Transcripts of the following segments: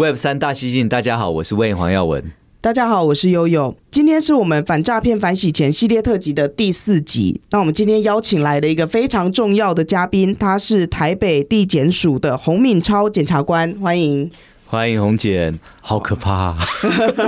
Web 三大西进，大家好，我是 Wayne 黄耀文。大家好，我是悠悠。今天是我们反诈骗、反洗钱系列特辑的第四集。那我们今天邀请来了一个非常重要的嘉宾，他是台北地检署的洪敏超检察官，欢迎。欢迎洪检，好可怕啊！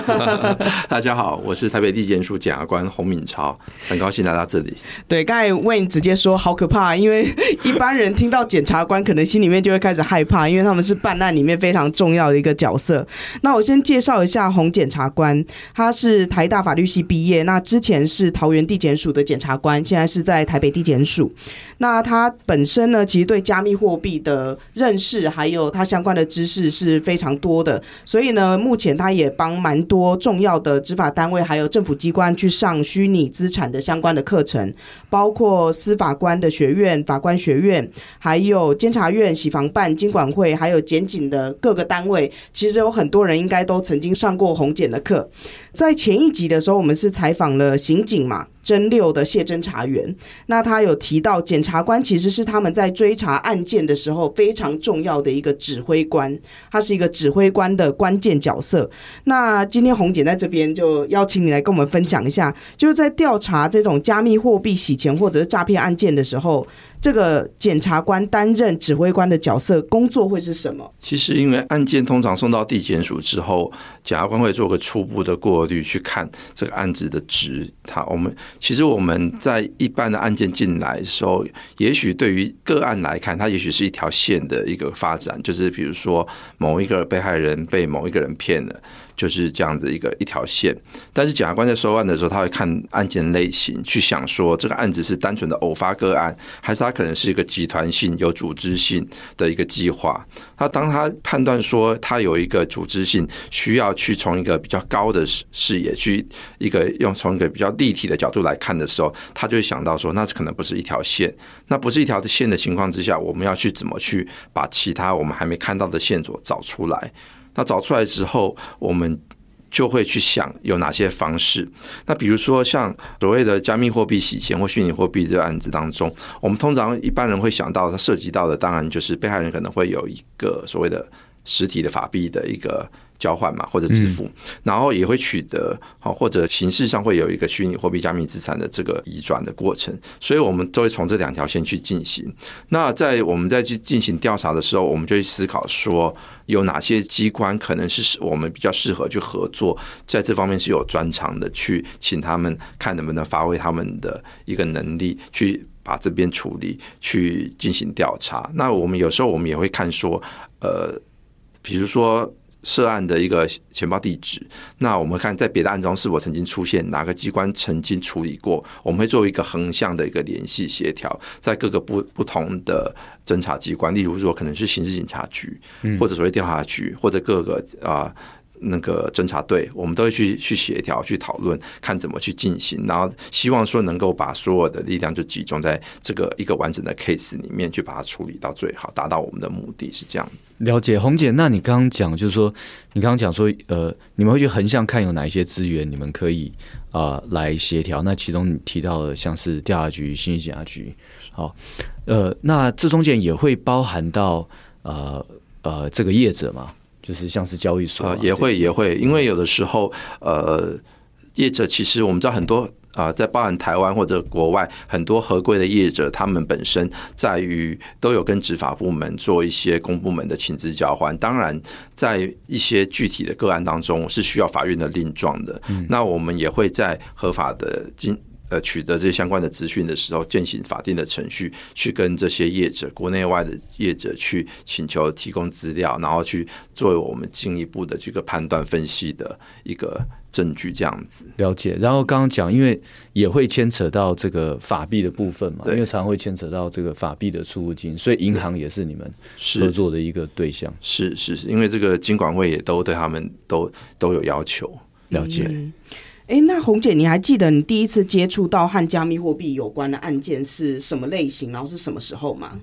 大家好，我是台北地检署检察官洪敏超，很高兴来到这里。对，刚才 Wayne 直接说好可怕，因为一般人听到检察官，可能心里面就会开始害怕，因为他们是办案里面非常重要的一个角色。那我先介绍一下洪检察官，他是台大法律系毕业，那之前是桃园地检署的检察官，现在是在台北地检署。那他本身呢，其实对加密货币的认识，还有他相关的知识是非常多的，所以呢，呃目前他也帮蛮多重要的执法单位，还有政府机关去上虚拟资产的相关的课程，包括司法官的学院、法官学院，还有监察院、洗房办、经管会，还有检警的各个单位，其实有很多人应该都曾经上过红检的课。在前一集的时候，我们是采访了刑警嘛，侦六的谢侦查员。那他有提到，检察官其实是他们在追查案件的时候非常重要的一个指挥官，他是一个指挥官的关键角色。那今天红姐在这边就邀请你来跟我们分享一下，就是在调查这种加密货币洗钱或者是诈骗案件的时候。这个检察官担任指挥官的角色，工作会是什么？其实，因为案件通常送到地检署之后，检察官会做个初步的过滤，去看这个案子的值。他我们其实我们在一般的案件进来的时候，也许对于个案来看，它也许是一条线的一个发展，就是比如说某一个被害人被某一个人骗了。就是这样子一个一条线，但是检察官在收案的时候，他会看案件类型，去想说这个案子是单纯的偶发个案，还是他可能是一个集团性、有组织性的一个计划。那当他判断说他有一个组织性，需要去从一个比较高的视野去一个用从一个比较立体的角度来看的时候，他就会想到说，那可能不是一条线，那不是一条线的情况之下，我们要去怎么去把其他我们还没看到的线索找出来？那找出来之后，我们就会去想有哪些方式。那比如说像所谓的加密货币洗钱或虚拟货币这个案子当中，我们通常一般人会想到，它涉及到的当然就是被害人可能会有一个所谓的实体的法币的一个。交换嘛，或者支付，然后也会取得好，或者形式上会有一个虚拟货币加密资产的这个移转的过程，所以我们都会从这两条线去进行。那在我们在去进行调查的时候，我们就去思考说，有哪些机关可能是我们比较适合去合作，在这方面是有专长的，去请他们看能不能发挥他们的一个能力，去把这边处理，去进行调查。那我们有时候我们也会看说，呃，比如说。涉案的一个钱包地址，那我们看在别的案中是否曾经出现，哪个机关曾经处理过，我们会做一个横向的一个联系协调，在各个不不同的侦查机关，例如说可能是刑事警察局，或者所谓调查局，或者各个啊。呃那个侦查队，我们都会去去协调、去讨论，看怎么去进行，然后希望说能够把所有的力量就集中在这个一个完整的 case 里面，去把它处理到最好，达到我们的目的是这样子。了解，红姐，那你刚刚讲就是说，你刚刚讲说，呃，你们会去横向看有哪一些资源，你们可以啊、呃、来协调。那其中你提到的像是调查局、刑事警察局，好，呃，那这中间也会包含到呃呃这个业者吗？就是像是交易所啊，也会也会，因为有的时候，呃，业者其实我们知道很多啊，在包含台湾或者国外很多合规的业者，他们本身在于都有跟执法部门做一些公部门的情资交换。当然，在一些具体的个案当中是需要法院的令状的。那我们也会在合法的经呃取得这些相关的资讯的时候，进行法定的程序，去跟这些业者、国内外的业者去请求提供资料，然后去作为我们进一步的这个判断分析的一个。证据这样子了解，然后刚刚讲，因为也会牵扯到这个法币的部分嘛，因为常会牵扯到这个法币的出入金，所以银行也是你们合作的一个对象。是是是，因为这个金管会也都对他们都都有要求。了解。哎、嗯，那红姐，你还记得你第一次接触到和加密货币有关的案件是什么类型，然后是什么时候吗？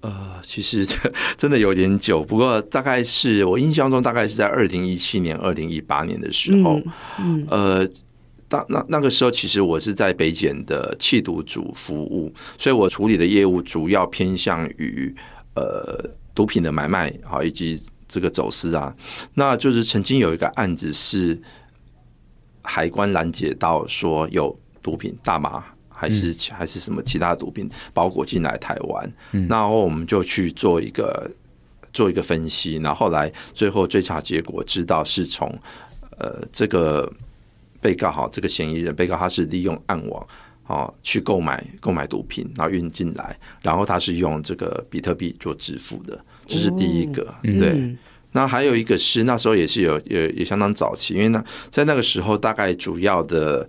呃，其实真 的有点久，不过大概是我印象中，大概是在二零一七年、二零一八年的时候。嗯，嗯呃，当那那个时候，其实我是在北检的弃毒组服务，所以我处理的业务主要偏向于呃毒品的买卖，好以及这个走私啊。那就是曾经有一个案子是海关拦截到说有毒品大麻。还是还是什么其他毒品包裹进来台湾，嗯，然后我们就去做一个做一个分析，然后后来最后追查结果知道是从呃这个被告哈，这个嫌疑人被告他是利用暗网哦去购买购买毒品，然后运进来，然后他是用这个比特币做支付的，这是第一个，对。那还有一个是那时候也是有也也相当早期，因为呢在那个时候大概主要的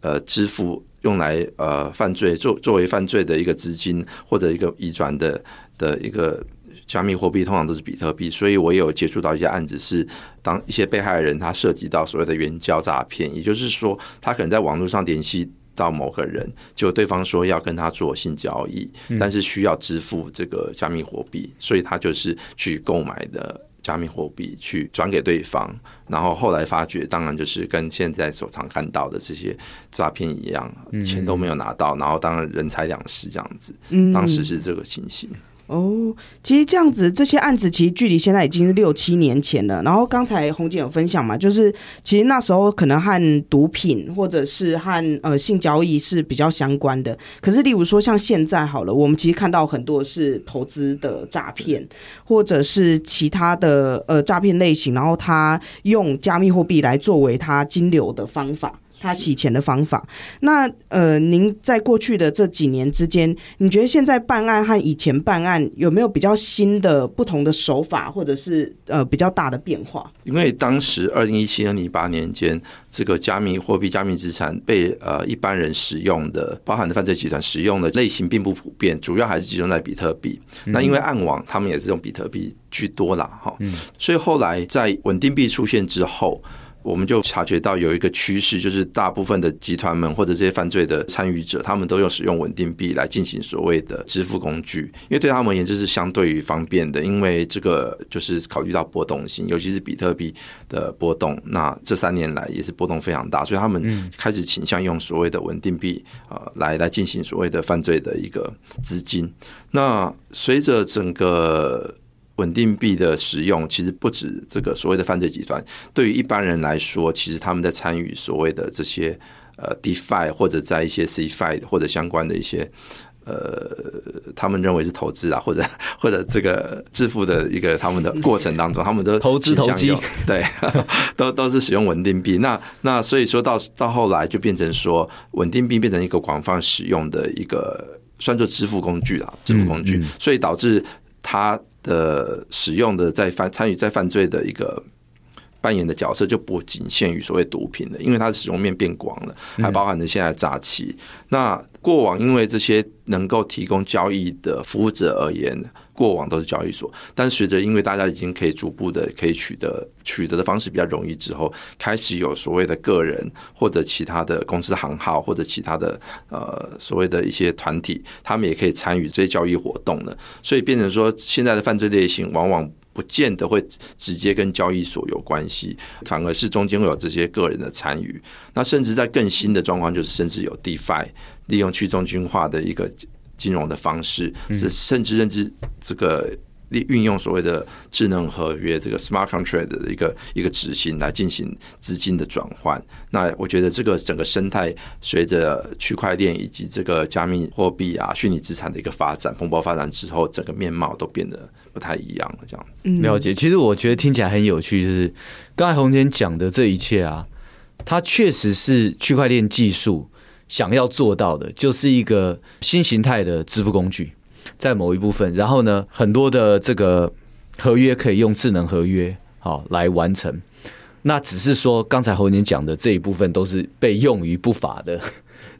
呃支付。用来呃犯罪作作为犯罪的一个资金或者一个移转的的一个加密货币，通常都是比特币。所以我也有接触到一些案子，是当一些被害人他涉及到所谓的援交诈骗，也就是说他可能在网络上联系到某个人，就对方说要跟他做性交易，但是需要支付这个加密货币，所以他就是去购买的。加密货币去转给对方，然后后来发觉，当然就是跟现在所常看到的这些诈骗一样，钱都没有拿到，然后当然人财两失这样子。当时是这个情形。哦，其实这样子，这些案子其实距离现在已经是六七年前了。然后刚才红姐有分享嘛，就是其实那时候可能和毒品或者是和呃性交易是比较相关的。可是例如说像现在好了，我们其实看到很多是投资的诈骗，或者是其他的呃诈骗类型，然后他用加密货币来作为他金流的方法。他洗钱的方法，那呃，您在过去的这几年之间，你觉得现在办案和以前办案有没有比较新的不同的手法，或者是呃比较大的变化？因为当时二零一七、二零一八年间，这个加密货币、加密资产被呃一般人使用的，包含的犯罪集团使用的类型并不普遍，主要还是集中在比特币。那因为暗网，他们也是用比特币居多啦，哈，嗯所以后来在稳定币出现之后。我们就察觉到有一个趋势，就是大部分的集团们或者这些犯罪的参与者，他们都用使用稳定币来进行所谓的支付工具，因为对他们而言这是相对于方便的，因为这个就是考虑到波动性，尤其是比特币的波动，那这三年来也是波动非常大，所以他们开始倾向用所谓的稳定币啊来来进行所谓的犯罪的一个资金。那随着整个稳定币的使用，其实不止这个所谓的犯罪集团。对于一般人来说，其实他们在参与所谓的这些呃 DeFi 或者在一些 CeFi 或者相关的一些呃，他们认为是投资啊，或者 或者这个致富的一个他们的过程当中，他们都投资投机，对，都都是使用稳定币。那那所以说到到后来就变成说，稳定币变成一个广泛使用的一个算作支付工具啊，支付工具，所以导致它。的使用的在犯参与在犯罪的一个扮演的角色就不仅限于所谓毒品了，因为它的使用面变广了，还包含着现在诈欺。那过往因为这些能够提供交易的服务者而言。过往都是交易所，但随着因为大家已经可以逐步的可以取得取得的方式比较容易之后，开始有所谓的个人或者其他的公司行号或者其他的呃所谓的一些团体，他们也可以参与这些交易活动了。所以变成说，现在的犯罪类型往往不见得会直接跟交易所有关系，反而是中间会有这些个人的参与。那甚至在更新的状况，就是甚至有 DeFi 利用去中心化的一个。金融的方式是甚至认知这个运用所谓的智能合约，这个 smart contract 的一个一个执行来进行资金的转换。那我觉得这个整个生态随着区块链以及这个加密货币啊、虚拟资产的一个发展蓬勃发展之后，整个面貌都变得不太一样了。这样子了解，其实我觉得听起来很有趣，就是刚才洪姐讲的这一切啊，它确实是区块链技术。想要做到的，就是一个新形态的支付工具，在某一部分，然后呢，很多的这个合约可以用智能合约好来完成。那只是说，刚才侯年讲的这一部分都是被用于不法的。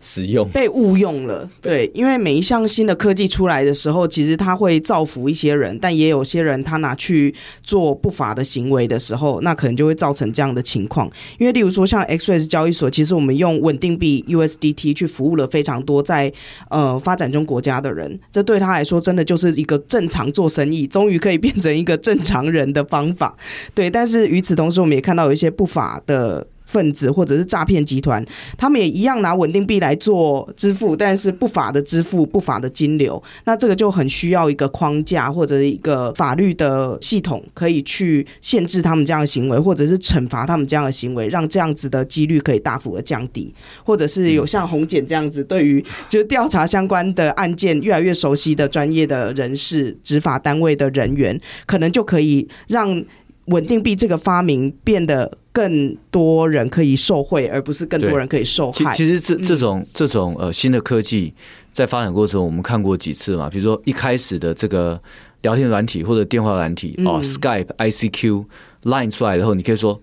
使用被误用了，对，因为每一项新的科技出来的时候，其实它会造福一些人，但也有些人他拿去做不法的行为的时候，那可能就会造成这样的情况。因为例如说像 XREX 交易所，其实我们用稳定币 USDT 去服务了非常多在呃发展中国家的人，这对他来说真的就是一个正常做生意，终于可以变成一个正常人的方法。对，但是与此同时，我们也看到有一些不法的。分子或者是诈骗集团，他们也一样拿稳定币来做支付，但是不法的支付、不法的金流，那这个就很需要一个框架或者一个法律的系统，可以去限制他们这样的行为，或者是惩罚他们这样的行为，让这样子的几率可以大幅的降低，或者是有像红检这样子，对于就是调查相关的案件越来越熟悉的专业的人士、执法单位的人员，可能就可以让稳定币这个发明变得。更多人可以受惠，而不是更多人可以受害。其实这这种这种呃新的科技在发展过程，我们看过几次嘛。比如说一开始的这个聊天软体或者电话软体哦，Skype、ICQ、Line 出来以后，你可以说，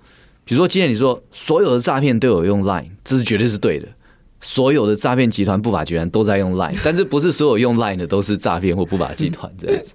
比如说今天你说所有的诈骗都有用 Line，这是绝对是对的。所有的诈骗集团、不法集团都在用 Line，但是不是所有用 Line 的都是诈骗或不法集团这样子。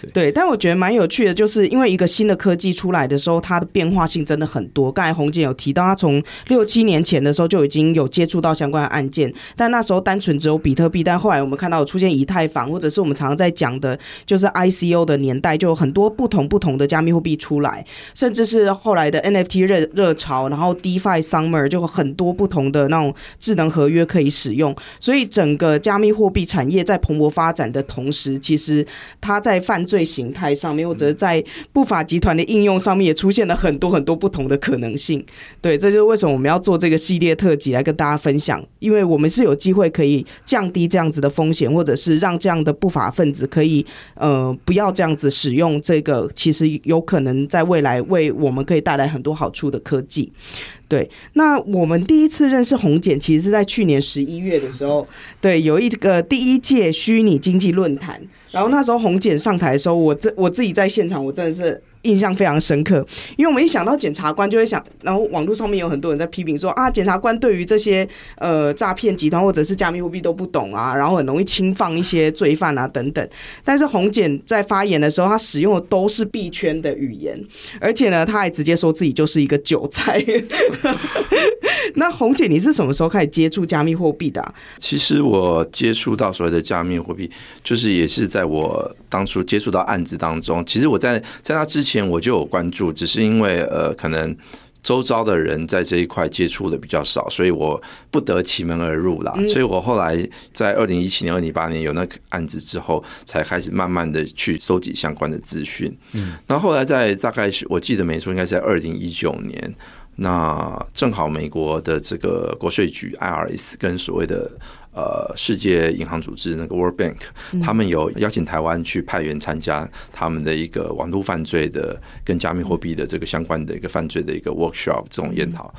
对，对，但我觉得蛮有趣的，就是因为一个新的科技出来的时候，它的变化性真的很多。刚才洪姐有提到，他从六七年前的时候就已经有接触到相关的案件，但那时候单纯只有比特币，但后来我们看到有出现以太坊，或者是我们常常在讲的，就是 ICO 的年代，就有很多不同不同的加密货币出来，甚至是后来的 NFT 热热潮，然后 DeFi Summer 就很多不同的那种智能合合约可以使用，所以整个加密货币产业在蓬勃发展的同时，其实它在犯罪形态上面，或者在不法集团的应用上面，也出现了很多很多不同的可能性。对，这就是为什么我们要做这个系列特辑来跟大家分享，因为我们是有机会可以降低这样子的风险，或者是让这样的不法分子可以呃不要这样子使用这个，其实有可能在未来为我们可以带来很多好处的科技。对，那我们第一次认识红姐，其实是在去年十一月的时候，对，有一个第一届虚拟经济论坛，然后那时候红检上台的时候，我这我自己在现场，我真的是。印象非常深刻，因为我们一想到检察官，就会想，然后网络上面有很多人在批评说啊，检察官对于这些呃诈骗集团或者是加密货币都不懂啊，然后很容易轻放一些罪犯啊等等。但是洪检在发言的时候，他使用的都是币圈的语言，而且呢，他还直接说自己就是一个韭菜。那洪检，你是什么时候开始接触加密货币的？其实我接触到所谓的加密货币，就是也是在我当初接触到案子当中。其实我在在那之前我就有关注，只是因为呃，可能周遭的人在这一块接触的比较少，所以我不得其门而入啦。所以我后来在二零一七年、二零一八年有那个案子之后，才开始慢慢的去收集相关的资讯。嗯，那后后来在大概是我记得没错，应该是在二零一九年。那正好美国的这个国税局 IRS 跟所谓的。呃，世界银行组织那个 World Bank，他们有邀请台湾去派员参加他们的一个网络犯罪的跟加密货币的这个相关的一个犯罪的一个 workshop 这种研讨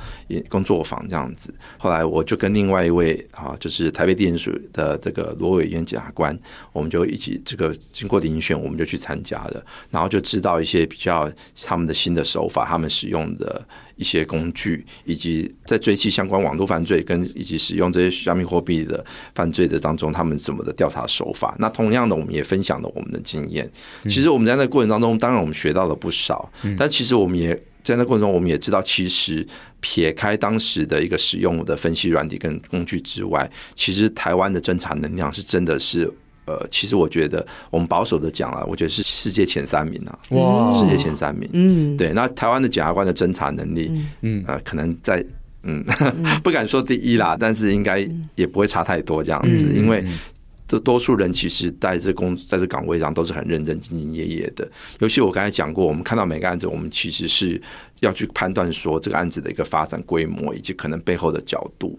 工作坊这样子。后来我就跟另外一位啊，就是台北地检署的这个罗伟渊检察官，我们就一起这个经过遴选，我们就去参加了，然后就知道一些比较他们的新的手法，他们使用的。一些工具，以及在追击相关网络犯罪跟以及使用这些加密货币的犯罪的当中，他们怎么的调查手法？那同样的，我们也分享了我们的经验。其实我们在那个过程当中，当然我们学到了不少，但其实我们也在那过程中，我们也知道，其实撇开当时的一个使用的分析软体跟工具之外，其实台湾的侦查能量是真的是。呃，其实我觉得我们保守的讲啊，我觉得是世界前三名啊，哇，世界前三名，嗯，对。那台湾的检察官的侦查能力，嗯，呃，可能在，嗯，不敢说第一啦，但是应该也不会差太多这样子，因为这多数人其实在这工在这岗位上都是很认真、兢兢业业的。尤其我刚才讲过，我们看到每个案子，我们其实是要去判断说这个案子的一个发展规模以及可能背后的角度。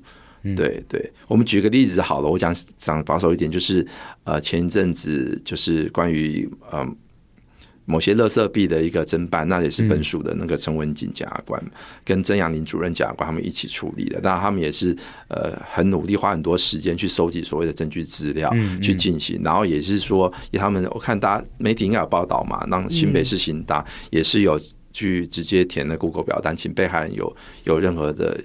对对，我们举个例子好了，我讲讲保守一点，就是呃，前一阵子就是关于嗯某些垃圾币的一个侦办，那也是本署的那个陈文锦检察官、嗯、跟曾阳林主任检察官他们一起处理的。当然，他们也是呃很努力，花很多时间去收集所谓的证据资料去进行。然后也是说，他们我看大家媒体应该有报道嘛，让新北市刑大也是有。去直接填的 Google 表单，请被害人有有任何的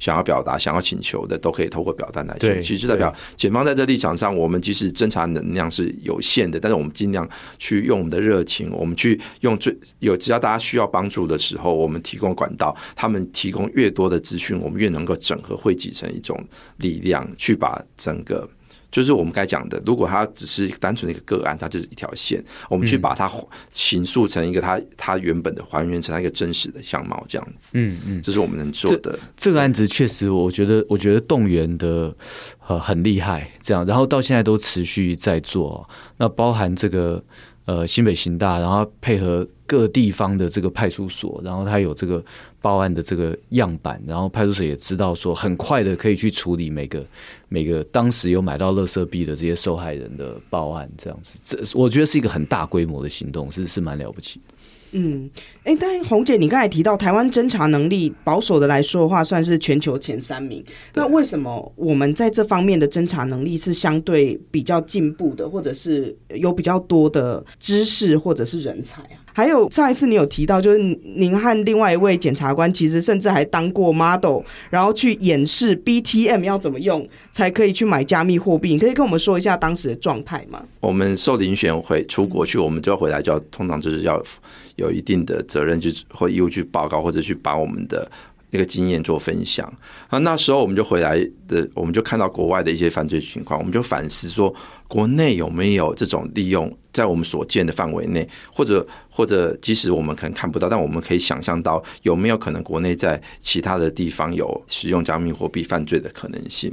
想要表达、想要请求的，都可以透过表单来填。其实代表检方在这立场上，我们即使侦查能量是有限的，但是我们尽量去用我们的热情，我们去用最有只要大家需要帮助的时候，我们提供管道，他们提供越多的资讯，我们越能够整合汇集成一种力量，去把整个。就是我们该讲的，如果它只是单纯的一个个案，它就是一条线，我们去把它形塑成一个它它原本的还原成它一个真实的相貌，这样子。嗯嗯，这是我们能做的。这，这个案子确实，我觉得我觉得动员的呃很厉害，这样，然后到现在都持续在做。那包含这个呃新北刑大，然后配合。各地方的这个派出所，然后他有这个报案的这个样板，然后派出所也知道说，很快的可以去处理每个每个当时有买到乐色币的这些受害人的报案，这样子，这我觉得是一个很大规模的行动，是是蛮了不起。嗯，哎，但红姐，你刚才提到台湾侦查能力保守的来说的话，算是全球前三名。那为什么我们在这方面的侦查能力是相对比较进步的，或者是有比较多的知识或者是人才啊？还有上一次你有提到，就是您和另外一位检察官，其实甚至还当过 model，然后去演示 BTM 要怎么用，才可以去买加密货币。你可以跟我们说一下当时的状态吗？我们受遴选回出国去，我们就要回来，就要通常就是要有一定的责任，去或义务去报告，或者去把我们的那个经验做分享。那那时候我们就回来的，我们就看到国外的一些犯罪情况，我们就反思说，国内有没有这种利用？在我们所见的范围内，或者或者即使我们可能看不到，但我们可以想象到有没有可能国内在其他的地方有使用加密货币犯罪的可能性。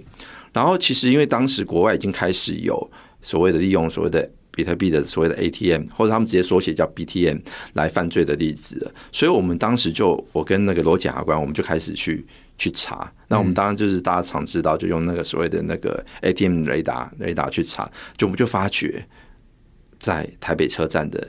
然后，其实因为当时国外已经开始有所谓的利用所谓的比特币的所谓的 ATM，或者他们直接缩写叫 BTM 来犯罪的例子，所以我们当时就我跟那个罗检察官，我们就开始去去查。那我们当然就是大家常知道，就用那个所谓的那个 ATM 雷达雷达去查，就我们就发觉。在台北车站的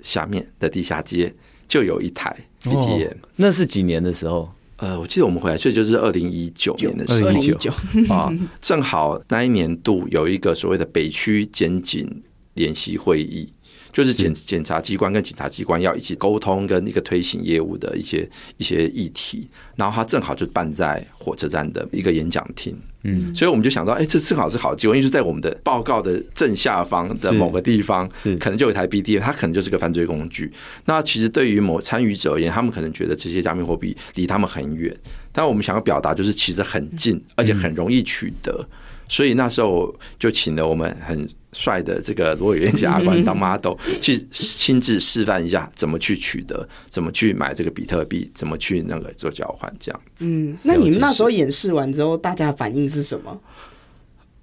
下面的地下街就有一台 BTM，哦，那是几年的时候？呃，我记得我们回来，这就是二零一九年的时候，二零一九啊，正好那一年度有一个所谓的北区检警联席会议。就是检检察机关跟警察机关要一起沟通跟一个推行业务的一些一些议题，然后他正好就办在火车站的一个演讲厅，嗯，所以我们就想到，哎，这正好是好机会，因为就在我们的报告的正下方的某个地方，是。可能就有一台 BDM，它可能就是个犯罪工具。那其实对于某参与者而言，他们可能觉得这些加密货币离他们很远，但我们想要表达就是其实很近，而且很容易取得，所以那时候就请了我们很。帅的这个罗永元检察官当 model 去亲自示范一下怎么去取得，怎么去买这个比特币，怎么去那个做交换这样子。嗯，那你们那时候演示完之后，大家的反应是什么？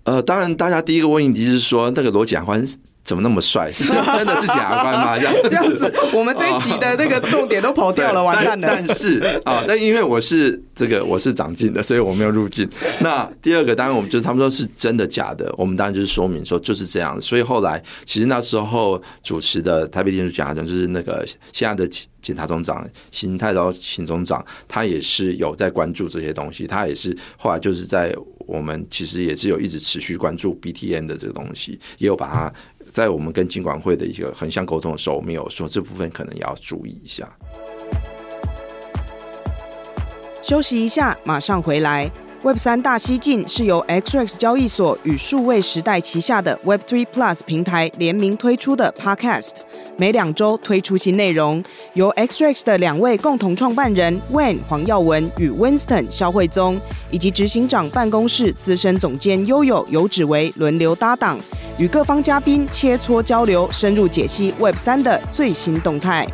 呃，当然，大家第一个问题是说，那个罗检察官怎么那么帅？是真 真的是检察官吗？这样这样子，我们这一集的那个重点都跑掉了，完蛋了。但是啊，那因为我是这个我是长进的，所以我没有入境。那第二个，当然我们就是他们说是真的假的，我们当然就是说明说就是这样。所以后来，其实那时候主持的台北地检署检察长就是那个现在的检察总长邢太昭邢总长，他也是有在关注这些东西，他也是后来就是在。我们其实也是有一直持续关注 BTN 的这个东西，也有把它在我们跟金管会的一个横向沟通的时候，我们有说这部分可能要注意一下。休息一下，马上回来。Web 三大西进是由 XRX 交易所与数位时代旗下的 Web Three Plus 平台联名推出的 Podcast，每两周推出新内容，由 XREX 的两位共同创办人 Wayne 黄耀文与 Winston 肖慧宗，以及执行长办公室资深总监悠悠游指为轮流搭档，与各方嘉宾切磋交流，深入解析 Web 三的最新动态。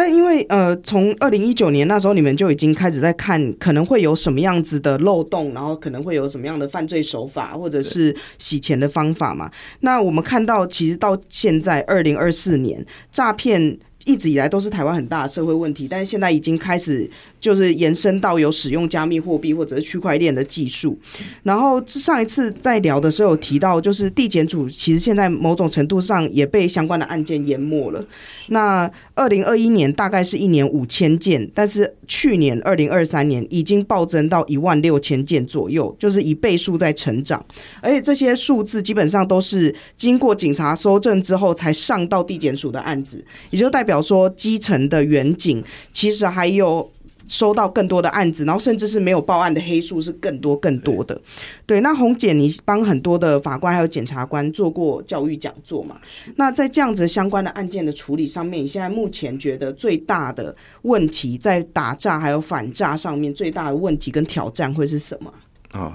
但因为呃，从二零一九年那时候，你们就已经开始在看可能会有什么样子的漏洞，然后可能会有什么样的犯罪手法，或者是洗钱的方法嘛。那我们看到，其实到现在二零二四年，诈骗一直以来都是台湾很大的社会问题，但是现在已经开始就是延伸到有使用加密货币或者是区块链的技术。然后上一次在聊的时候有提到，就是地检署其实现在某种程度上也被相关的案件淹没了。那二零二一年大概是一年五千件，但是去年二零二三年已经暴增到一万六千件左右，就是一倍数在成长。而且这些数字基本上都是经过警察搜证之后才上到地检署的案子，也就代表。表说基层的远景其实还有收到更多的案子，然后甚至是没有报案的黑数是更多更多的。对，那红姐，你帮很多的法官还有检察官做过教育讲座嘛？那在这样子相关的案件的处理上面，你现在目前觉得最大的问题在打诈还有反诈上面，最大的问题跟挑战会是什么？啊、哦，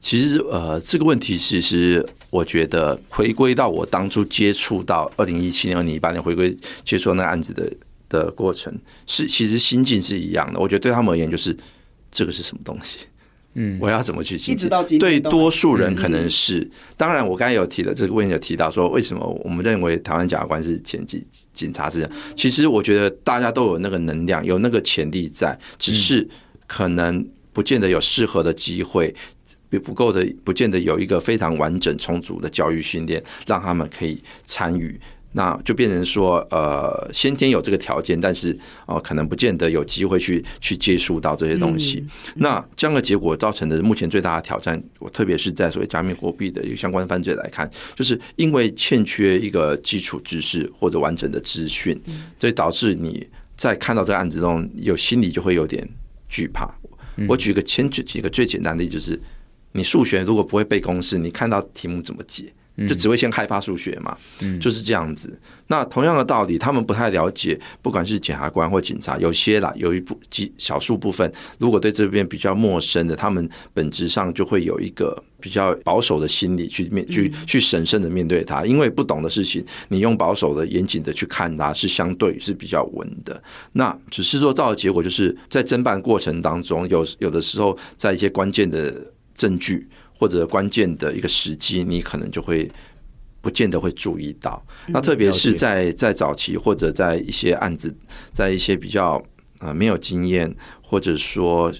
其实呃，这个问题其实我觉得回归到我当初接触到二零一七年、二零一八年回归接触那个案子的的过程，是其实心境是一样的。我觉得对他们而言，就是这个是什么东西？嗯，我要怎么去经营？对多数人可能是，当然我刚才有提的这个问题有提到说，为什么我们认为台湾检察官是前几警察是这样？其实我觉得大家都有那个能量，有那个潜力在，只是可能不见得有适合的机会。不够的，不见得有一个非常完整充足的教育训练，让他们可以参与，那就变成说，呃，先天有这个条件，但是哦、呃，可能不见得有机会去去接触到这些东西。嗯、那这样的结果造成的目前最大的挑战，我特别是在所谓加密货币的一个相关犯罪来看，就是因为欠缺一个基础知识或者完整的资讯，所以导致你在看到这个案子中，有心里就会有点惧怕。我举个前举几个最简单的例子，就是。你数学如果不会背公式，你看到题目怎么解？就只会先害怕数学嘛，嗯就是这样子。那同样的道理，他们不太了解，不管是检察官或警察，有些啦，有一部几少数部分，如果对这边比较陌生的，他们本质上就会有一个比较保守的心理去面去去审慎的面对它，因为不懂的事情，你用保守的、严谨的去看它，是相对是比较稳的。那只是说，到的结果就是在侦办过程当中，有有的时候在一些关键的。证据或者关键的一个时机，你可能就会不见得会注意到。那特别是在在早期，或者在一些案子，在一些比较呃没有经验，或者说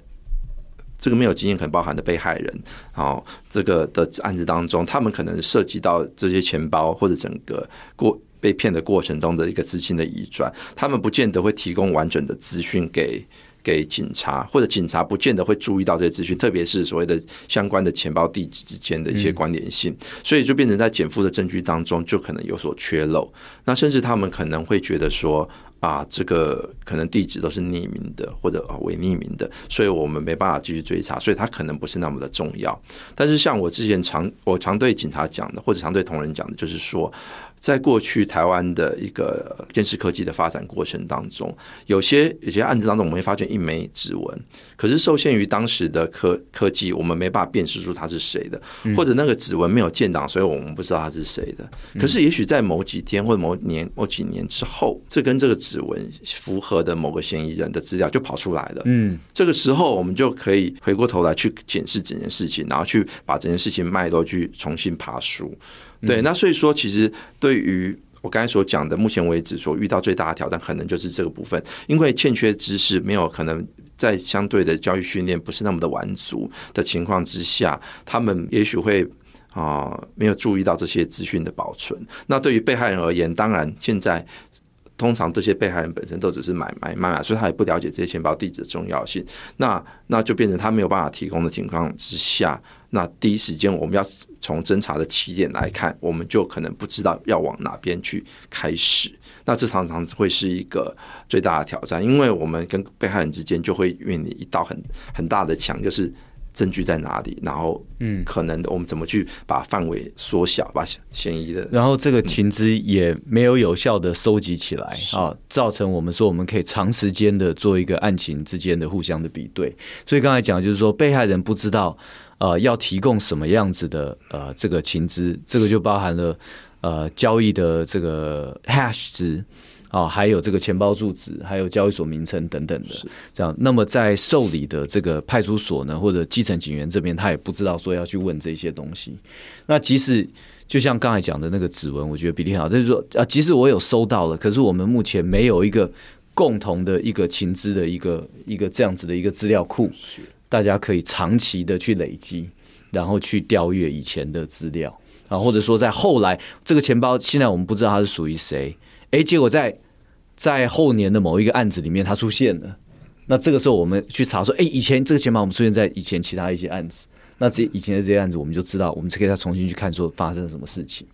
这个没有经验可能包含的被害人，哦，这个的案子当中，他们可能涉及到这些钱包或者整个过被骗的过程中的一个资金的移转，他们不见得会提供完整的资讯给。给警察或者警察不见得会注意到这些资讯，特别是所谓的相关的钱包地址之间的一些关联性，所以就变成在减负的证据当中就可能有所缺漏。那甚至他们可能会觉得说啊，这个可能地址都是匿名的或者啊伪匿名的，所以我们没办法继续追查，所以它可能不是那么的重要。但是像我之前常我常对警察讲的，或者常对同仁讲的，就是说。在过去台湾的一个监视科技的发展过程当中，有些有些案子当中，我们会发现一枚指纹，可是受限于当时的科科技，我们没办法辨识出它是谁的，或者那个指纹没有建档，所以我们不知道它是谁的。可是也许在某几天或者某年某几年之后，这跟这个指纹符合的某个嫌疑人的资料就跑出来了。嗯，这个时候我们就可以回过头来去检视整件事情，然后去把整件事情脉络去重新爬梳。对，那所以说，其实对于我刚才所讲的，目前为止所遇到最大的挑战，可能就是这个部分，因为欠缺知识，没有可能在相对的教育训练不是那么的完足的情况之下，他们也许会啊、没有注意到这些资讯的保存。那对于被害人而言，当然现在通常这些被害人本身都只是买买买买，所以他也不了解这些钱包地址的重要性。那那就变成他没有办法提供的情况之下。那第一时间，我们要从侦查的起点来看，我们就可能不知道要往哪边去开始。那这常常会是一个最大的挑战，因为我们跟被害人之间就会面临一道很很大的墙，就是证据在哪里，然后嗯，可能我们怎么去把范围缩小，把嫌疑的，然后这个情资也没有有效的收集起来啊，造成我们说我们可以长时间的做一个案情之间的互相的比对。所以刚才讲就是说，被害人不知道。呃，要提供什么样子的呃这个情资，这个就包含了呃交易的这个 hash 值啊，还有这个钱包住址，还有交易所名称等等的。这样，那么在受理的这个派出所呢，或者基层警员这边，他也不知道说要去问这些东西。那即使就像刚才讲的那个指纹，我觉得比例很好。就是说啊，即使我有收到了，可是我们目前没有一个共同的一个情资的一个一个这样子的一个资料库，大家可以长期的去累积，然后去调阅以前的资料。啊，或者说在后来这个钱包现在我们不知道它是属于谁，哎，结果在在后年的某一个案子里面它出现了，那这个时候我们去查说，哎，以前这个钱包我们出现在以前其他一些案子。那这以前的这些案子，我们就知道，我们可以再重新去看，说发生了什么事情。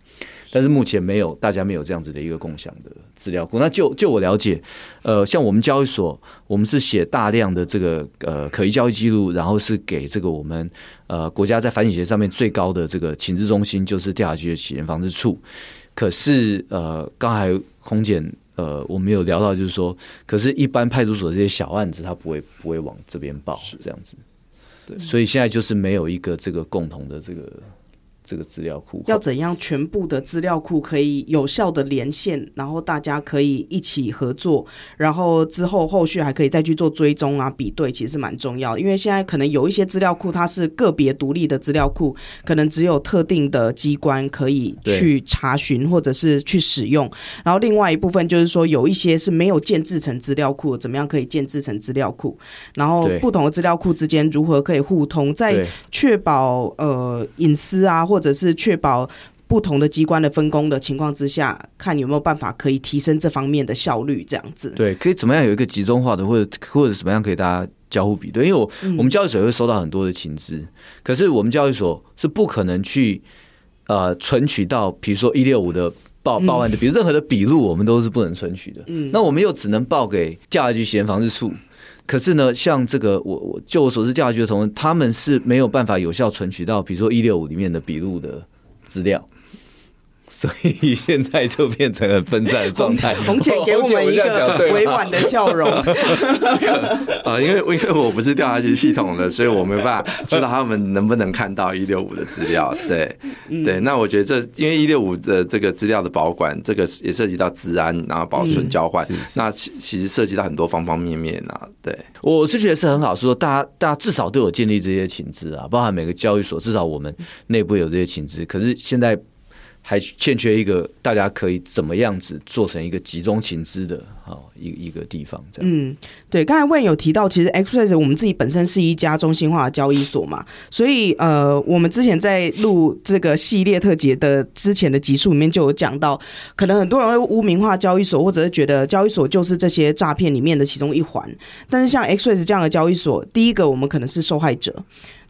但是目前没有，大家没有这样子的一个共享的资料库。那就就我了解，呃，像我们交易所，我们是写大量的这个呃可疑交易记录，然后是给这个我们呃国家在反洗钱上面最高的这个情治中心，就是调查局的洗钱防治处。可是呃，刚才空姐呃，我们有聊到，就是说，可是一般派出所这些小案子，他不会不会往这边报，是这样子。所以现在就是没有一个这个共同的这个。这个资料库要怎样？全部的资料库可以有效的连线，然后大家可以一起合作，然后之后后续还可以再去做追踪啊、比对，其实蛮重要的。因为现在可能有一些资料库它是个别独立的资料库，可能只有特定的机关可以去查询或者是去使用。然后另外一部分就是说，有一些是没有建制成资料库，怎么样可以建制成资料库？然后不同的资料库之间如何可以互通，在确保呃隐私啊或或者是确保不同的机关的分工的情况之下，看有没有办法可以提升这方面的效率，这样子。对，可以怎么样有一个集中化的，或者或者怎么样可以大家交互比对？因为我、嗯、我们交易所会收到很多的情资，可是我们交易所是不可能去呃存取到，比如说一六五的报报案的，比如任何的笔录，我们都是不能存取的。嗯，那我们又只能报给教育局洗钱防治处。可是呢，像这个我我就我所知，调查局的同仁他们是没有办法有效存取到，比如说一六五里面的笔录的资料。所以 现在就变成了分散的状态。红姐给我们一个委婉的笑容。啊、呃，因为因为我不是调查局系统的，所以我没办法知道他们能不能看到一六五的资料。对，对。那我觉得这因为一六五的这个资料的保管，这个也涉及到治安，然后保存交换。嗯、那其其实涉及到很多方方面面啊。对，我是觉得是很好，说大家大家至少都有建立这些情资啊，包含每个交易所至少我们内部有这些情资。可是现在。还欠缺一个大家可以怎么样子做成一个集中情资的好一一个地方，这样。嗯，对，刚才问有提到，其实 XRES 我们自己本身是一家中心化的交易所嘛，所以呃，我们之前在录这个系列特辑的之前的集数里面就有讲到，可能很多人会污名化交易所，或者是觉得交易所就是这些诈骗里面的其中一环。但是像 XRES 这样的交易所，第一个我们可能是受害者。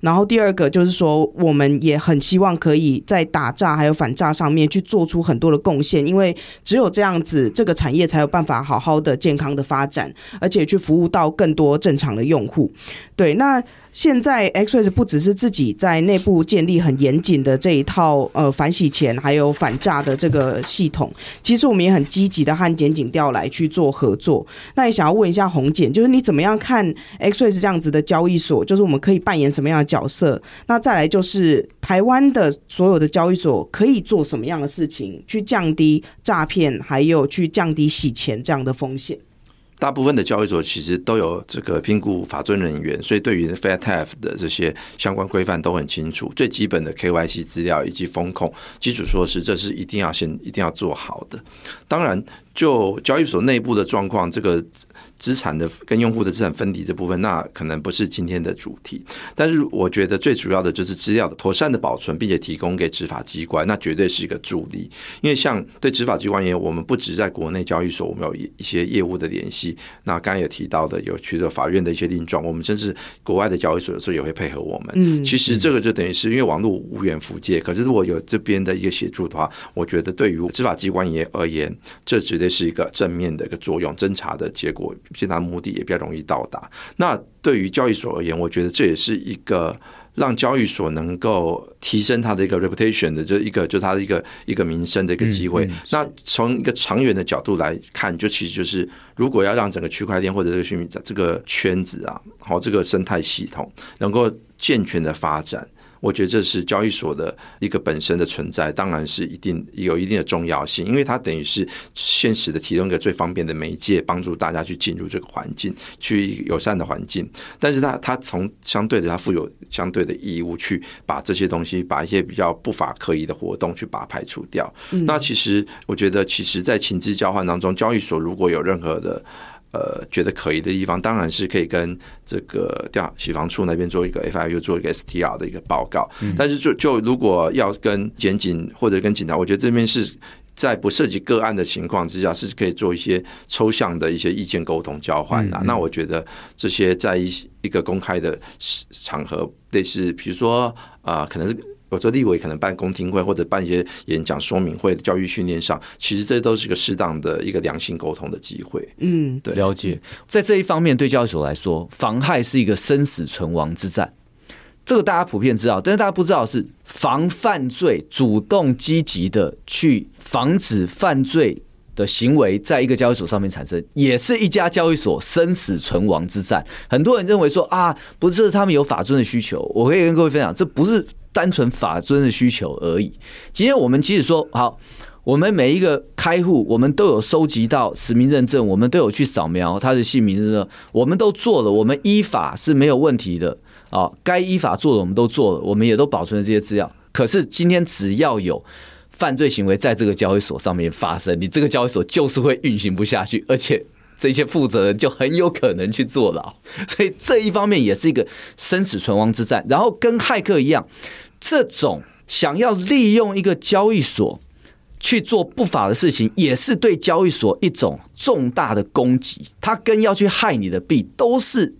然后第二个就是说，我们也很希望可以在打诈还有反诈上面去做出很多的贡献，因为只有这样子，这个产业才有办法好好的健康的发展，而且去服务到更多正常的用户。对，那。现在 XREX 不只是自己在内部建立很严谨的这一套呃反洗钱还有反诈的这个系统，其实我们也很积极的和检警调来去做合作。那也想要问一下洪检，就是你怎么样看 XREX 这样子的交易所？就是我们可以扮演什么样的角色？那再来就是台湾的所有的交易所可以做什么样的事情，去降低诈骗，还有去降低洗钱这样的风险？大部分的交易所其实都有这个评估法遵人员，所以对于 FATF 的这些相关规范都很清楚。最基本的 KYC 资料以及风控基础措施，这是一定要先一定要做好的。当然，就交易所内部的状况，这个。资产的跟用户的资产分离这部分，那可能不是今天的主题。但是我觉得最主要的就是资料的妥善的保存，并且提供给执法机关，那绝对是一个助力。因为像对执法机关也，我们不止在国内交易所，我们有一些业务的联系。那刚才有提到的，有取得法院的一些令状，我们甚至国外的交易所有时候也会配合我们。嗯，其实这个就等于是因为网络无远弗届，可是如果有这边的一个协助的话，我觉得对于执法机关也而言，这绝对是一个正面的一个作用，侦查的结果。其他目的也比较容易到达。那对于交易所而言，我觉得这也是一个让交易所能够提升它的一个 reputation 的，就一个就它的一个一个名声的一个机会。那从一个长远的角度来看，就其实就是如果要让整个区块链或者这个虚拟这个圈子啊，好这个生态系统能够健全的发展。我觉得这是交易所的一个本身的存在，当然是一定有一定的重要性，因为它等于是现实的提供一个最方便的媒介，帮助大家去进入这个环境，去友善的环境。但是它它从相对的，它负有相对的义务，去把这些东西，把一些比较不法可疑的活动，去把它排除掉。那其实我觉得，其实，在情资交换当中，交易所如果有任何的。呃，觉得可疑的地方，当然是可以跟这个调洗房处那边做一个 FIU 做一个 STR 的一个报告。嗯、但是就就如果要跟检警或者跟警察，我觉得这边是在不涉及个案的情况之下，是可以做一些抽象的一些意见沟通交换的。嗯嗯，那我觉得这些在一一个公开的场合，类似比如说啊、呃，可能是。有时候立委可能办公听会或者办一些演讲说明会、教育训练上，其实这都是一个适当的一个良性沟通的机会。嗯，对，了解。在这一方面，对交易所来说，妨害是一个生死存亡之战。这个大家普遍知道，但是大家不知道是防犯罪、主动积极的去防止犯罪的行为，在一个交易所上面产生，也是一家交易所生死存亡之战。很多人认为说啊，不是他们有法遵的需求，我可以跟各位分享，这不是。单纯法遵的需求而已。今天我们即使说好，我们每一个开户，我们都有收集到实名认证，我们都有去扫描他的姓名认证，我们都做了，我们依法是没有问题的啊。该依法做的我们都做了，我们也都保存了这些资料。可是今天只要有犯罪行为在这个交易所上面发生，你这个交易所就是会运行不下去，而且。这些负责人就很有可能去坐牢，所以这一方面也是一个生死存亡之战。然后跟骇客一样，这种想要利用一个交易所去做不法的事情，也是对交易所一种重大的攻击。他跟要去害你的币，都是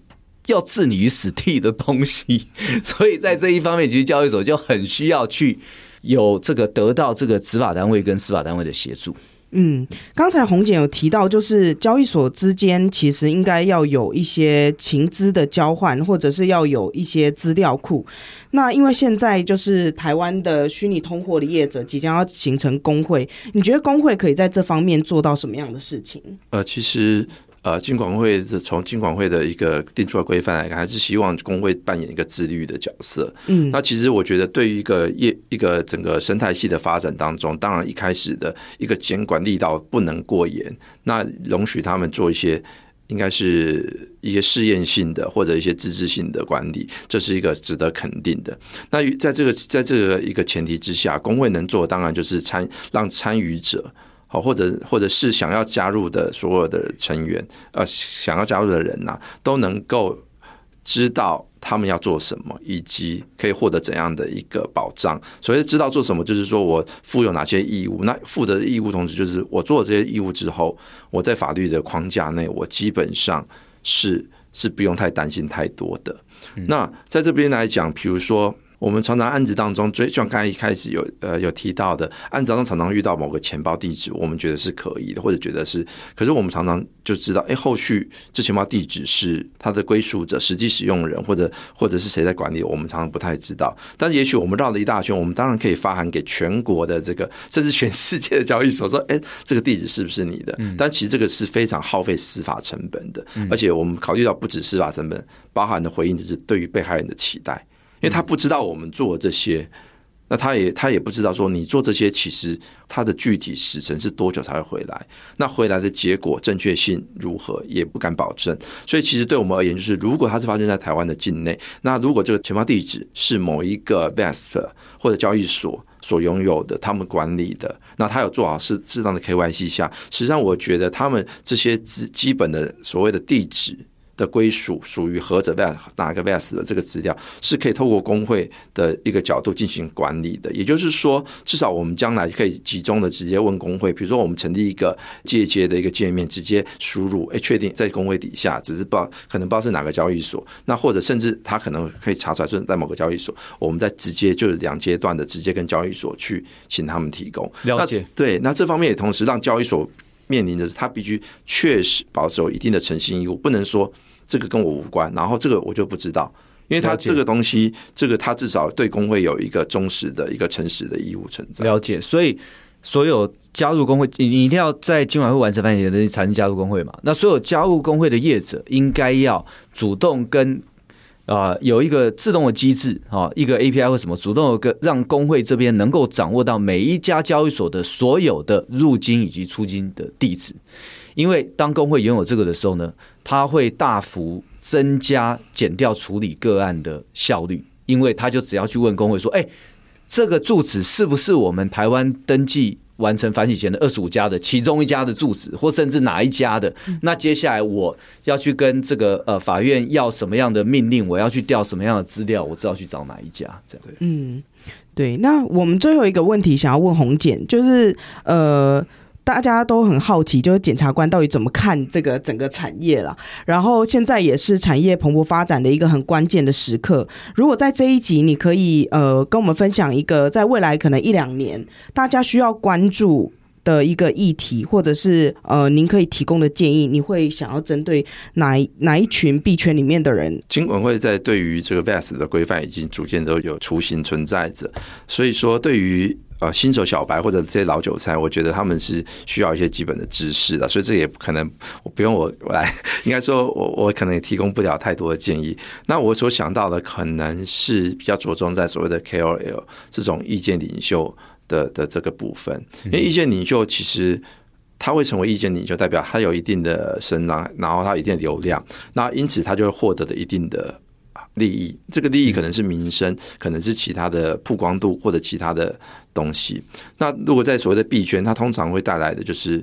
要置你于死地的东西。所以在这一方面，其实交易所就很需要去有这个得到这个执法单位跟司法单位的协助。嗯，刚才红姐有提到，就是交易所之间其实应该要有一些情资的交换，或者是要有一些资料库。那因为现在就是台湾的虚拟通货的业者即将要形成工会，你觉得工会可以在这方面做到什么样的事情？呃，其实。呃，金管会的从金管会的一个定出的规范来看，还是希望工会扮演一个自律的角色。嗯，那其实我觉得，对于一个业一个整个生态系的发展当中，当然一开始的一个监管力道不能过严，那容许他们做一些应该是一些试验性的或者一些自治性的管理，这是一个值得肯定的。那在这个在这个一个前提之下，工会能做当然就是参让参与者。好，或者或者是想要加入的所有的成员，呃，想要加入的人呐、啊，都能够知道他们要做什么，以及可以获得怎样的一个保障。所谓知道做什么，就是说我负有哪些义务。那负的义务，同时就是我做了这些义务之后，我在法律的框架内，我基本上是是不用太担心太多的。嗯、那在这边来讲，比如说。我们常常案子当中，就像刚才一开始有呃有提到的，案子当中常常遇到某个钱包地址，我们觉得是可疑的，或者觉得是，可是我们常常就知道，哎，后续这钱包地址是它的归属者、实际使用人，或者或者是谁在管理，我们常常不太知道。但是也许我们绕了一大圈，我们当然可以发函给全国的这个，甚至全世界的交易所，说，哎，这个地址是不是你的？嗯、但其实这个是非常耗费司法成本的，嗯、而且我们考虑到不止司法成本，包含的回应就是对于被害人的期待。因为他不知道我们做这些，那他也他也不知道说你做这些，其实他的具体时程是多久才会回来？那回来的结果正确性如何，也不敢保证。所以其实对我们而言，就是如果它是发生在台湾的境内，那如果这个钱包地址是某一个 vest 或者交易所所拥有的，他们管理的，那他有做好适适当的 KYC 下，实际上我觉得他们这些基基本的所谓的地址。的归属属于何者 vest 哪个 vest 的这个资料是可以透过工会的一个角度进行管理的，也就是说，至少我们将来可以集中的直接问工会，比如说我们成立一个借接的一个界面，直接输入，哎，确定在工会底下，只是不知道可能不知道是哪个交易所，那或者甚至他可能可以查出来是在某个交易所，我们再直接就是两阶段的直接跟交易所去请他们提供。了解。对，那这方面也同时让交易所面临的是，他必须确实保守一定的诚信义务，不能说。这个跟我无关，然后这个我就不知道，因为他这个东西，这个他至少对工会有一个忠实的一个诚实的义务存在。了解，所以所有加入工会，你你一定要在今晚会完成反省的才能加入工会嘛？那所有加入工会的业者，应该要主动跟啊、有一个自动的机制啊，一个 API 或什么，主动有个让工会这边能够掌握到每一家交易所的所有的入金以及出金的地址，因为当工会拥有这个的时候呢，它会大幅增加减掉处理个案的效率，因为他就只要去问工会说，哎，这个住址是不是我们台湾登记完成反洗钱的二十五家的其中一家的住址，或甚至哪一家的？那接下来我要去跟这个呃法院要什么样的命令？我要去调什么样的资料？我知道去找哪一家？这样。嗯，对。那我们最后一个问题想要问红简，就是呃。大家都很好奇，就是检察官到底怎么看这个整个产业了。然后现在也是产业蓬勃发展的一个很关键的时刻。如果在这一集，你可以呃跟我们分享一个在未来可能一两年大家需要关注的一个议题，或者是呃您可以提供的建议，你会想要针对哪哪一群币圈里面的人？金管会在对于这个 VAS 的规范已经逐渐都有雏形存在着，所以说对于。呃，新手小白或者这些老韭菜，我觉得他们是需要一些基本的知识的，所以这也可能我不用我来，应该说我我可能也提供不了太多的建议。那我所想到的可能是比较着重在所谓的 KOL 这种意见领袖的的这个部分，因为意见领袖其实他会成为意见领袖，代表他有一定的声浪，然后他一定的流量，那因此他就会获得了一定的。利益，这个利益可能是名声，可能是其他的曝光度或者其他的东西。那如果在所谓的币圈，它通常会带来的就是，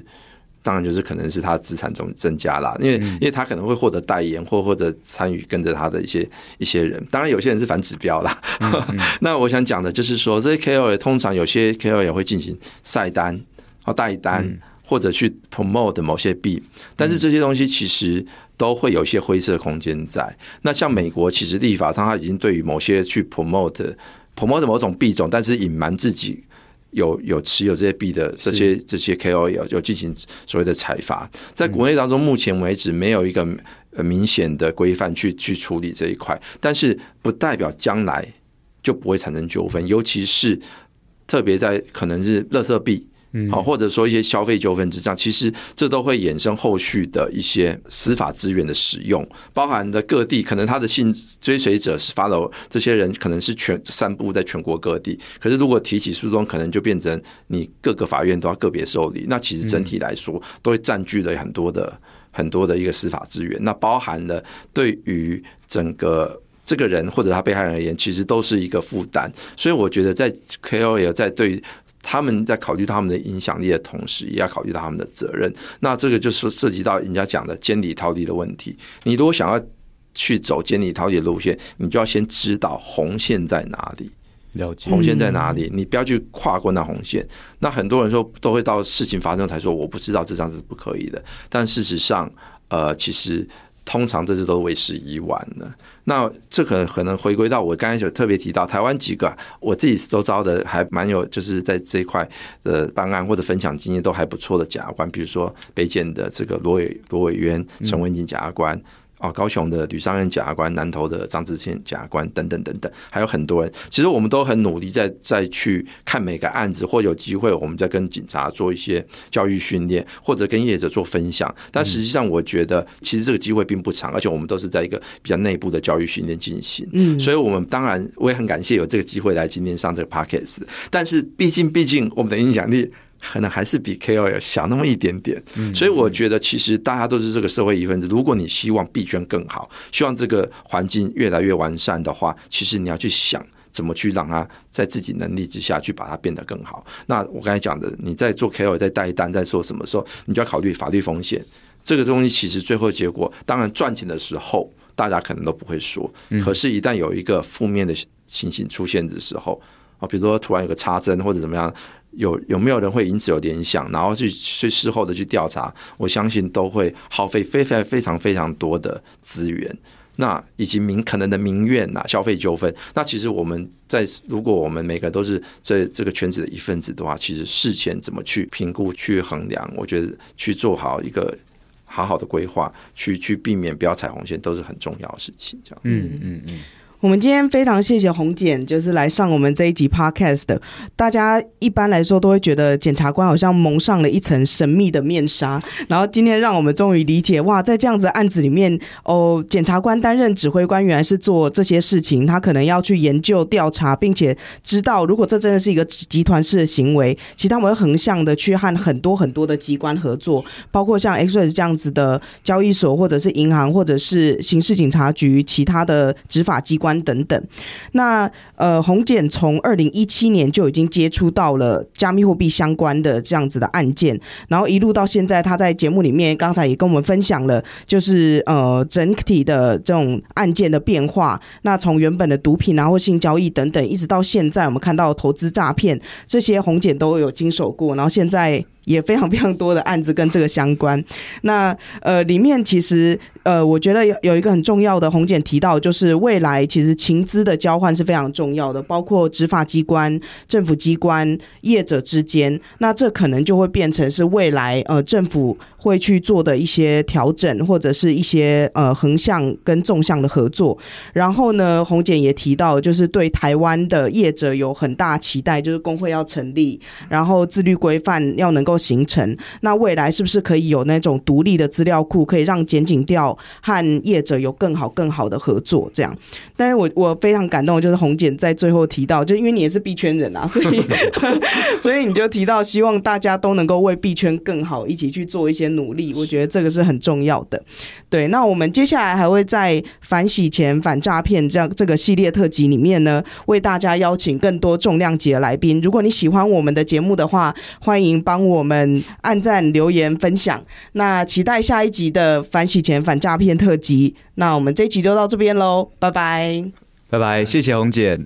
当然就是可能是他资产总增加啦，因为因为他可能会获得代言或或者参与跟着他的一些一些人。当然有些人是反指标啦。那我想讲的就是说，这些 KOL 通常有些 KOL 也会进行晒单、哦代单或者去 promote 某些币，但是这些东西其实。都会有一些灰色空间在。那像美国，其实立法上他已经对于某些去 promote promote 某种币种，但是隐瞒自己有有持有这些币的这些这些 KOL 有进行所谓的采伐。在国内当中，目前为止没有一个明显的规范去去处理这一块，但是不代表将来就不会产生纠纷，尤其是特别在可能是乐色币。好，或者说一些消费纠纷之上，其实这都会衍生后续的一些司法资源的使用，包含的各地可能他的信追随者是 follow 这些人，可能是全散布在全国各地。可是如果提起诉讼，可能就变成你各个法院都要个别受理。那其实整体来说，都会占据了很多的很多的一个司法资源。那包含了对于整个这个人或者他被害人而言，其实都是一个负担。所以我觉得在 KOL 在对。他们在考虑他们的影响力的同时，也要考虑到他们的责任。那这个就是涉及到人家讲的监理套利的问题。你如果想要去走监理套利的路线，你就要先知道红线在哪里，了解红线在哪里，你不要去跨过那红线。那很多人说都会到事情发生才说我不知道这张是不可以的，但事实上，呃，其实。通常这些都为时已晚了。那这可可能回归到我刚才就特别提到台湾几个我自己都招的还蛮有，就是在这一块的办案或者分享经验都还不错的检察官，比如说北检的这个罗伟罗伟渊、陈文锦检察官。哦，高雄的吕尚恩检察官，南投的张志谦检察官，等等等等，还有很多人。其实我们都很努力在，在在去看每个案子，或有机会，我们在跟警察做一些教育训练，或者跟业者做分享。但实际上，我觉得其实这个机会并不长，而且我们都是在一个比较内部的教育训练进行。嗯，所以我们当然我也很感谢有这个机会来今天上这个 podcast。但是毕竟，毕竟我们的影响力。可能还是比 KOL 小那么一点点，所以我觉得其实大家都是这个社会一份子。如果你希望币圈更好，希望这个环境越来越完善的话，其实你要去想怎么去让它在自己能力之下去把它变得更好。那我刚才讲的，你在做 KOL 在带单在做什么时候，你就要考虑法律风险。这个东西其实最后结果，当然赚钱的时候大家可能都不会说，可是，一旦有一个负面的情形出现的时候啊，比如说突然有个插针或者怎么样。有有没有人会因此有联想，然后去去事后的去调查？我相信都会耗费非常非常非常多的资源，那以及民可能的民怨呐、消费纠纷。那其实我们在如果我们每个都是这这个圈子的一份子的话，其实事前怎么去评估、去衡量，我觉得去做好一个好好的规划，去去避免不要踩红线，都是很重要的事情。这样，嗯嗯嗯。我们今天非常谢谢红检，就是来上我们这一集 podcast 的。大家一般来说都会觉得检察官好像蒙上了一层神秘的面纱，然后今天让我们终于理解，哇，在这样子的案子里面，哦，检察官担任指挥官，原来是做这些事情，他可能要去研究调查，并且知道，如果这真的是一个集团式的行为，其实他们会横向的去和很多很多的机关合作，包括像 X 这样子的交易所，或者是银行，或者是刑事警察局，其他的执法机关。等等，那呃，洪检从二零一七年就已经接触到了加密货币相关的这样子的案件，然后一路到现在，他在节目里面刚才也跟我们分享了，就是呃整体的这种案件的变化。那从原本的毒品啊或性交易等等，一直到现在我们看到投资诈骗这些，洪检都有经手过，然后现在。也非常非常多的案子跟这个相关。那呃，里面其实呃，我觉得有有一个很重要的，红姐提到，就是未来其实情资的交换是非常重要的，包括执法机关、政府机关、业者之间。那这可能就会变成是未来呃政府会去做的一些调整，或者是一些呃横向跟纵向的合作。然后呢，红姐也提到，就是对台湾的业者有很大期待，就是工会要成立，然后自律规范要能够。形成，那未来是不是可以有那种独立的资料库，可以让检警调和业者有更好更好的合作？这样，但是我我非常感动，就是红姐在最后提到，就因为你也是币圈人啊，所以 所以你就提到希望大家都能够为币圈更好，一起去做一些努力。我觉得这个是很重要的。对，那我们接下来还会在反洗钱、反诈骗这样这个系列特辑里面呢，为大家邀请更多重量级的来宾。如果你喜欢我们的节目的话，欢迎帮我。们按赞、留言、分享，那期待下一集的反洗钱、反诈骗特辑。那我们这一集就到这边喽，拜拜，拜拜，谢谢洪检，